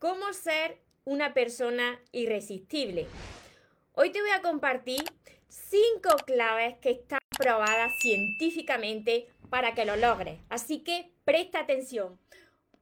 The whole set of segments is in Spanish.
cómo ser una persona irresistible. Hoy te voy a compartir cinco claves que están probadas científicamente para que lo logres. Así que presta atención.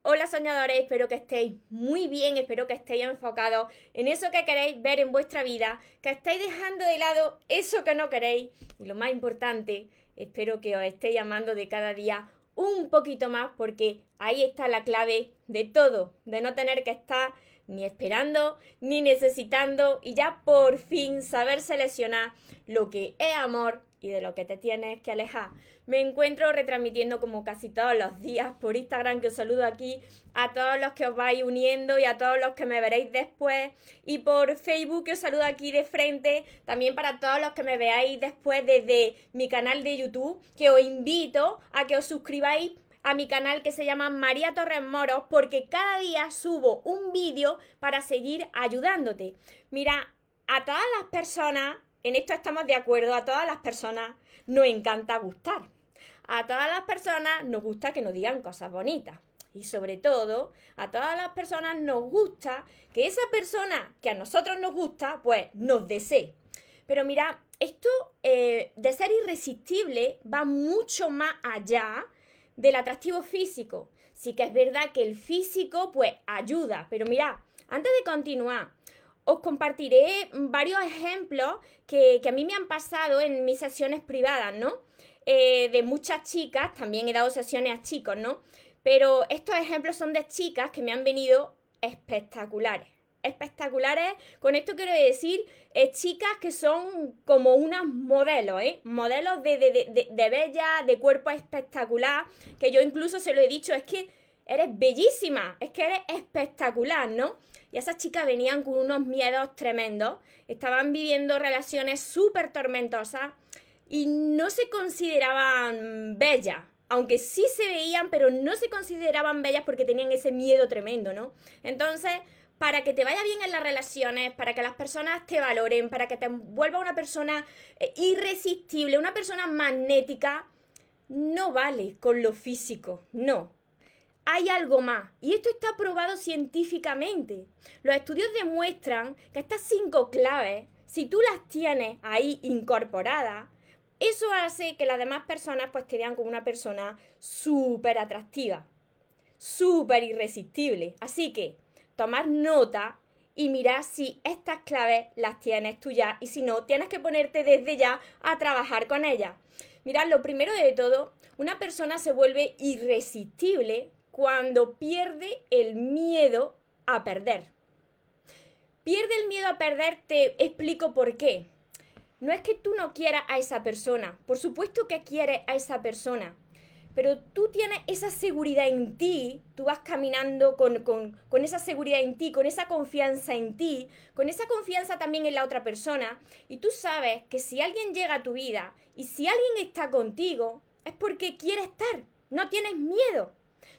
Hola soñadores, espero que estéis muy bien, espero que estéis enfocados en eso que queréis ver en vuestra vida, que estéis dejando de lado eso que no queréis y lo más importante, espero que os estéis llamando de cada día un poquito más porque ahí está la clave de todo, de no tener que estar ni esperando ni necesitando y ya por fin saber seleccionar lo que es amor y de lo que te tienes que alejar. Me encuentro retransmitiendo como casi todos los días por Instagram, que os saludo aquí a todos los que os vais uniendo y a todos los que me veréis después. Y por Facebook, que os saludo aquí de frente, también para todos los que me veáis después desde mi canal de YouTube, que os invito a que os suscribáis a mi canal que se llama María Torres Moros porque cada día subo un vídeo para seguir ayudándote. Mira, a todas las personas en esto estamos de acuerdo, a todas las personas nos encanta gustar. A todas las personas nos gusta que nos digan cosas bonitas. Y sobre todo, a todas las personas nos gusta que esa persona que a nosotros nos gusta, pues nos desee. Pero mira, esto eh, de ser irresistible va mucho más allá del atractivo físico. Sí que es verdad que el físico pues ayuda, pero mira, antes de continuar, os compartiré varios ejemplos que, a mí me han pasado en mis sesiones privadas, ¿no? Eh, de muchas chicas, también he dado sesiones a chicos, ¿no? Pero estos ejemplos son de chicas que me han venido espectaculares. Espectaculares, con esto quiero decir eh, chicas que son como unas modelos, ¿eh? Modelos de, de, de bella, de cuerpo espectacular, que yo incluso se lo he dicho, es que eres bellísima, es que eres espectacular, ¿no? Y esas chicas venían con unos miedos tremendos, estaban viviendo relaciones súper tormentosas y no se consideraban bellas, aunque sí se veían, pero no se consideraban bellas porque tenían ese miedo tremendo, ¿no? Entonces, para que te vaya bien en las relaciones, para que las personas te valoren, para que te vuelva una persona eh, irresistible, una persona magnética, no vale con lo físico, no hay algo más. Y esto está probado científicamente. Los estudios demuestran que estas cinco claves, si tú las tienes ahí incorporadas, eso hace que las demás personas pues te vean como una persona súper atractiva, súper irresistible. Así que tomar nota y mirar si estas claves las tienes tú ya y si no, tienes que ponerte desde ya a trabajar con ellas. Mirad, lo primero de todo, una persona se vuelve irresistible cuando pierde el miedo a perder. Pierde el miedo a perder, te explico por qué. No es que tú no quieras a esa persona, por supuesto que quieres a esa persona, pero tú tienes esa seguridad en ti, tú vas caminando con, con, esa seguridad en ti, con esa confianza en ti, con esa confianza también en la otra persona, y tú sabes que si alguien llega a tu vida y si alguien está contigo, es porque quiere estar, no tienes miedo.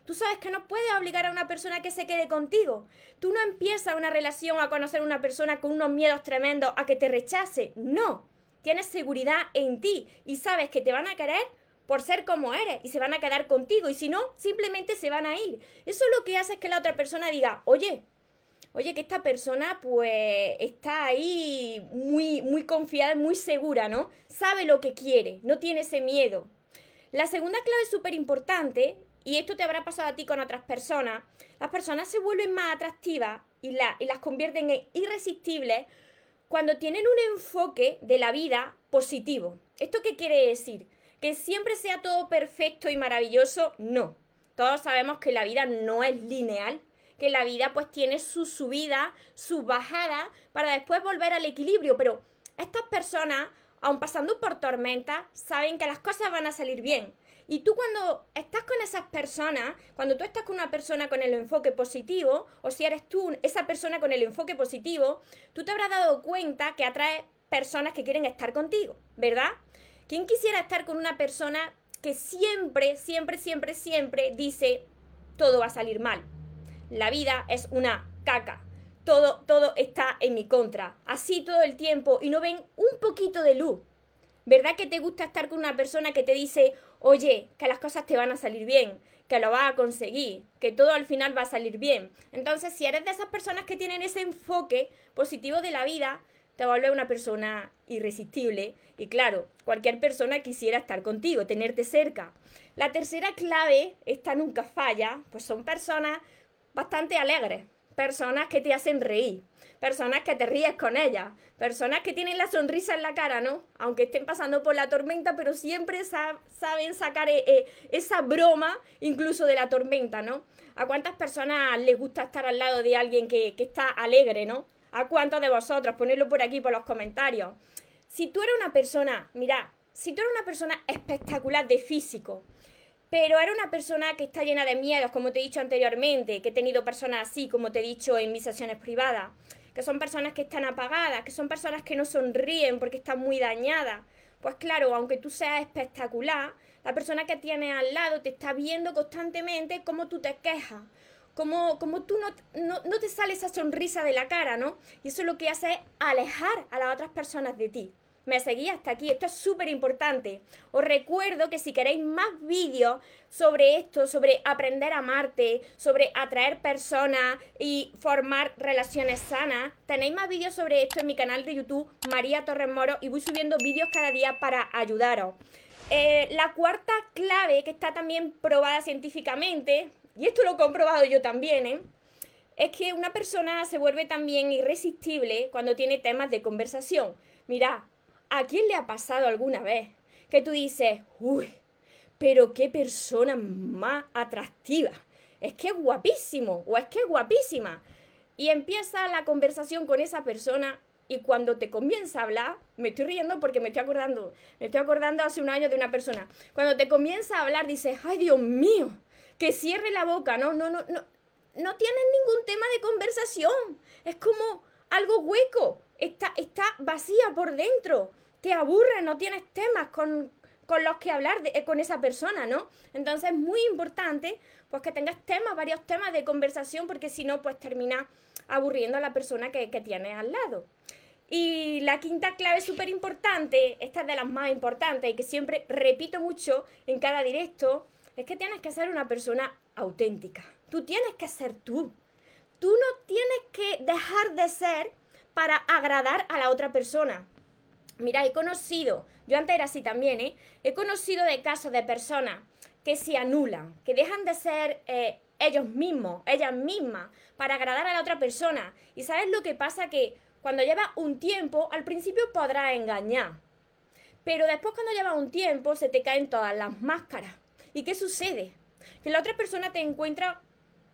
Tú sabes que no puedes obligar a una persona que se quede contigo. Tú no empiezas una relación a conocer a una persona con unos miedos tremendos a que te rechace. No. Tienes seguridad en ti y sabes que te van a querer por ser como eres y se van a quedar contigo. Y si no, simplemente se van a ir. Eso es lo que hace es que la otra persona diga, oye, oye, que esta persona pues está ahí muy, muy confiada, muy segura, ¿no? Sabe lo que quiere, no tiene ese miedo. La segunda clave súper importante y esto te habrá pasado a ti con otras personas, las personas se vuelven más atractivas y, las convierten en irresistibles cuando tienen un enfoque de la vida positivo. ¿Esto qué quiere decir? ¿Que siempre sea todo perfecto y maravilloso? No. Todos sabemos que la vida no es lineal, que la vida pues tiene su subida, su bajada, para después volver al equilibrio. Pero estas personas, aun pasando por tormentas, saben que las cosas van a salir bien. Y tú cuando estás con esas personas, cuando tú estás con una persona con el enfoque positivo, o si eres tú esa persona con el enfoque positivo, tú te habrás dado cuenta que atrae personas que quieren estar contigo, ¿verdad? ¿Quién quisiera estar con una persona que siempre, siempre, siempre, siempre dice, todo va a salir mal? La vida es una caca. Todo, todo está en mi contra. Así todo el tiempo y no ven un poquito de luz. ¿Verdad que te gusta estar con una persona que te dice, oye, que las cosas te van a salir bien, que lo vas a conseguir, que todo al final va a salir bien. Entonces, si eres de esas personas que tienen ese enfoque positivo de la vida, te vuelve una persona irresistible y claro, cualquier persona quisiera estar contigo, tenerte cerca. La tercera clave, esta nunca falla, pues son personas bastante alegres, personas que te hacen reír, personas que te ríes con ellas, personas que tienen la sonrisa en la cara, ¿no? Aunque estén pasando por la tormenta, pero siempre saben sacar eh, eh, esa broma incluso de la tormenta, ¿no? ¿A cuántas personas les gusta estar al lado de alguien que, está alegre, ¿no? ¿A cuántos de vosotros? Ponedlo por aquí, por los comentarios. Si tú eres una persona, mira, si tú eres una persona espectacular de físico, pero era una persona que está llena de miedos, como te he dicho anteriormente, que he tenido personas así, como te he dicho en mis sesiones privadas, que son personas que están apagadas, que son personas que no sonríen porque están muy dañadas. Pues claro, aunque tú seas espectacular, la persona que tienes al lado te está viendo constantemente cómo tú te quejas, cómo, cómo tú no, no, no te sale esa sonrisa de la cara, ¿no? Y eso lo que hace es alejar a las otras personas de ti me seguí hasta aquí. Esto es súper importante. Os recuerdo que si queréis más vídeos sobre esto, sobre aprender a amarte, sobre atraer personas y formar relaciones sanas, tenéis más vídeos sobre esto en mi canal de YouTube, María Torres Moro, y voy subiendo vídeos cada día para ayudaros. Eh, la cuarta clave, que está también probada científicamente, y esto lo he comprobado yo también, ¿eh? es que una persona se vuelve también irresistible cuando tiene temas de conversación. Mira, ¿A quién le ha pasado alguna vez que tú dices, uy, pero qué persona más atractiva? Es que es guapísimo o es que es guapísima. Y empieza la conversación con esa persona y cuando te comienza a hablar, me estoy riendo porque me estoy acordando, me estoy acordando hace un año de una persona. Cuando te comienza a hablar dices, ay Dios mío, que cierre la boca, no, no, no, no, no tienes ningún tema de conversación. Es como algo hueco, está, está vacía por dentro te aburre, no tienes temas con, los que hablar eh, con esa persona, ¿no? Entonces es muy importante pues que tengas temas, varios temas de conversación, porque si no, pues termina aburriendo a la persona que, que tienes al lado. Y la quinta clave súper importante, esta es de las más importantes y que siempre repito mucho en cada directo, es que tienes que ser una persona auténtica. Tú tienes que ser tú. Tú no tienes que dejar de ser para agradar a la otra persona. Mira, he conocido, yo antes era así también, ¿eh? He conocido de casos de personas que se anulan, que dejan de ser eh, ellos mismos, ellas mismas, para agradar a la otra persona. Y sabes lo que pasa que cuando lleva un tiempo, al principio podrás engañar. Pero después cuando lleva un tiempo, se te caen todas las máscaras. ¿Y qué sucede? Que la otra persona te encuentra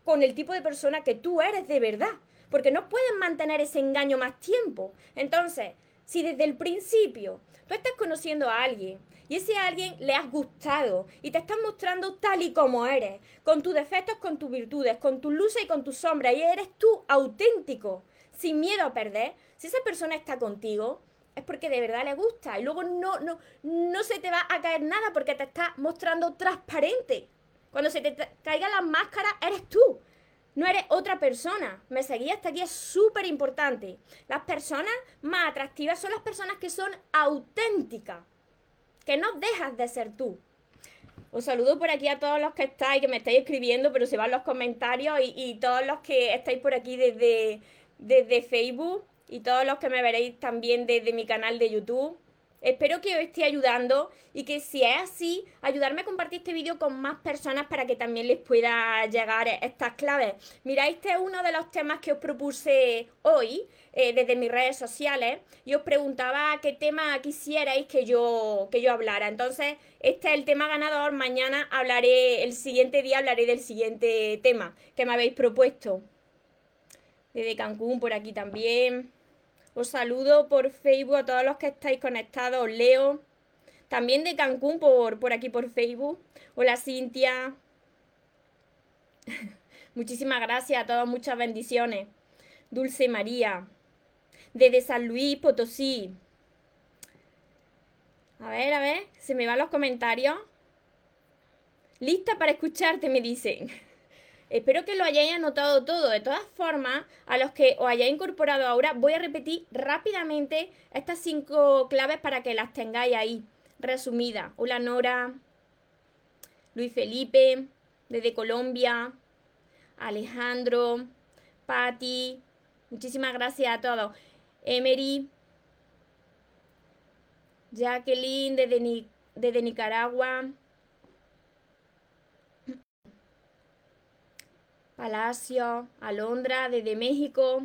con el tipo de persona que tú eres de verdad. Porque no pueden mantener ese engaño más tiempo. Entonces, si desde el principio tú estás conociendo a alguien y ese alguien le has gustado y te estás mostrando tal y como eres, con tus defectos, con tus virtudes, con tus luces y con tus sombras, y eres tú auténtico, sin miedo a perder, si esa persona está contigo, es porque de verdad le gusta y luego no, no, no se te va a caer nada porque te está mostrando transparente. Cuando se te caigan las máscaras, eres tú. No eres otra persona. Me seguí hasta aquí, es súper importante. Las personas más atractivas son las personas que son auténticas, que no dejas de ser tú. Os saludo por aquí a todos los que estáis, que me estáis escribiendo, pero se van los comentarios y, todos los que estáis por aquí desde, desde Facebook y todos los que me veréis también desde mi canal de YouTube. Espero que os esté ayudando y que si es así, ayudarme a compartir este vídeo con más personas para que también les pueda llegar estas claves. Mira, este es uno de los temas que os propuse hoy eh, desde mis redes sociales y os preguntaba qué tema quisierais que yo, que yo hablara. Entonces, este es el tema ganador. Mañana hablaré, el siguiente día hablaré del siguiente tema que me habéis propuesto. Desde Cancún por aquí también. Os saludo por Facebook a todos los que estáis conectados. leo. También de Cancún por, por aquí por Facebook. Hola Cintia. Muchísimas gracias a todos. Muchas bendiciones. Dulce María. Desde San Luis Potosí. A ver, a ver. Se me van los comentarios. Lista para escucharte, me dicen. Espero que lo hayáis anotado todo. De todas formas, a los que os hayáis incorporado ahora, voy a repetir rápidamente estas cinco claves para que las tengáis ahí, resumidas. Hola Nora. Luis Felipe, desde Colombia, Alejandro, Patti, muchísimas gracias a todos. Emery, Jacqueline desde, desde Nicaragua, Palacio, Alondra desde México,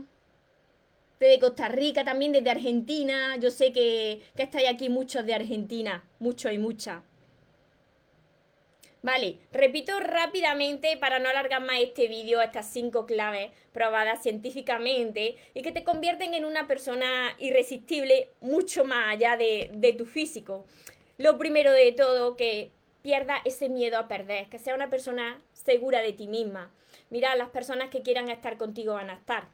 desde Costa Rica también, desde Argentina. Yo sé que, que estáis aquí muchos de Argentina, muchos y muchas. Vale, repito rápidamente para no alargar más este vídeo, estas cinco claves probadas científicamente y que te convierten en una persona irresistible mucho más allá de, de tu físico. Lo primero de todo, que pierda ese miedo a perder, que sea una persona segura de ti misma. Mira, las personas que quieran estar contigo van a estar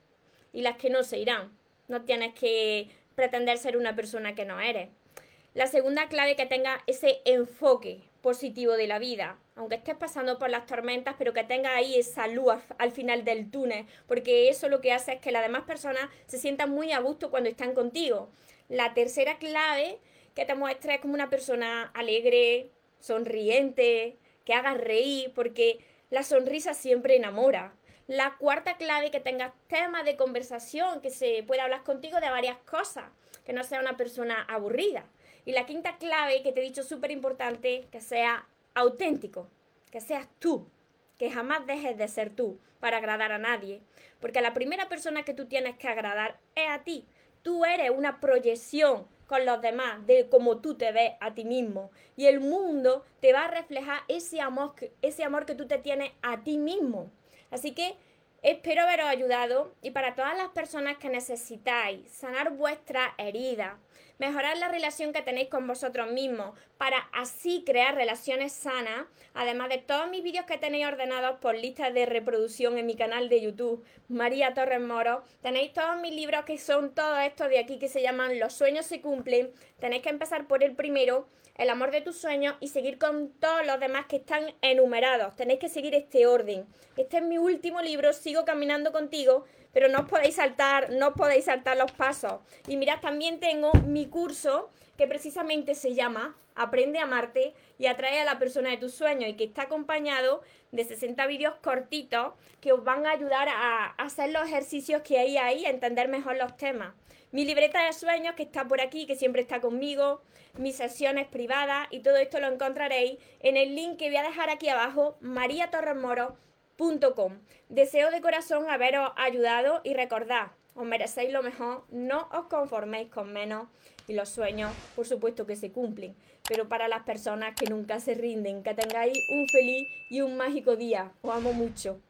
y las que no se irán. No tienes que pretender ser una persona que no eres. La segunda clave que tenga ese enfoque positivo de la vida, aunque estés pasando por las tormentas, pero que tenga ahí esa luz al final del túnel, porque eso lo que hace es que las demás personas se sientan muy a gusto cuando están contigo. La tercera clave que te muestra es como una persona alegre, sonriente, que haga reír, porque la sonrisa siempre enamora. La cuarta clave, que tengas temas de conversación, que se pueda hablar contigo de varias cosas, que no sea una persona aburrida. Y la quinta clave que te he dicho súper importante, que sea auténtico, que seas tú, que jamás dejes de ser tú para agradar a nadie. Porque la primera persona que tú tienes que agradar es a ti. Tú eres una proyección con los demás de cómo tú te ves a ti mismo. Y el mundo te va a reflejar ese amor, ese amor que tú te tienes a ti mismo. Así que espero haberos ayudado y para todas las personas que necesitáis sanar vuestra herida, mejorar la relación que tenéis con vosotros mismos para así crear relaciones sanas, además de todos mis vídeos que tenéis ordenados por listas de reproducción en mi canal de YouTube, María Torres Moro, tenéis todos mis libros que son todos estos de aquí que se llaman Los sueños se cumplen, tenéis que empezar por el primero, El amor de tus sueños y seguir con todos los demás que están enumerados, tenéis que seguir este orden. Este es mi último libro, sigo caminando contigo, pero no os podéis saltar, no podéis saltar los pasos. Y mirad, también tengo mi curso que precisamente se llama Aprende a amarte y atrae a la persona de tus sueños y que está acompañado de 60 vídeos cortitos que os van a ayudar a hacer los ejercicios que hay ahí, a entender mejor los temas. Mi libreta de sueños que está por aquí, que siempre está conmigo, mis sesiones privadas y todo esto lo encontraréis en el link que voy a dejar aquí abajo, María Torres Moro Deseo de corazón haberos ayudado y recordad, os merecéis lo mejor, no os conforméis con menos y los sueños, por supuesto que se cumplen, pero para las personas que nunca se rinden, que tengáis un feliz y un mágico día. Os amo mucho.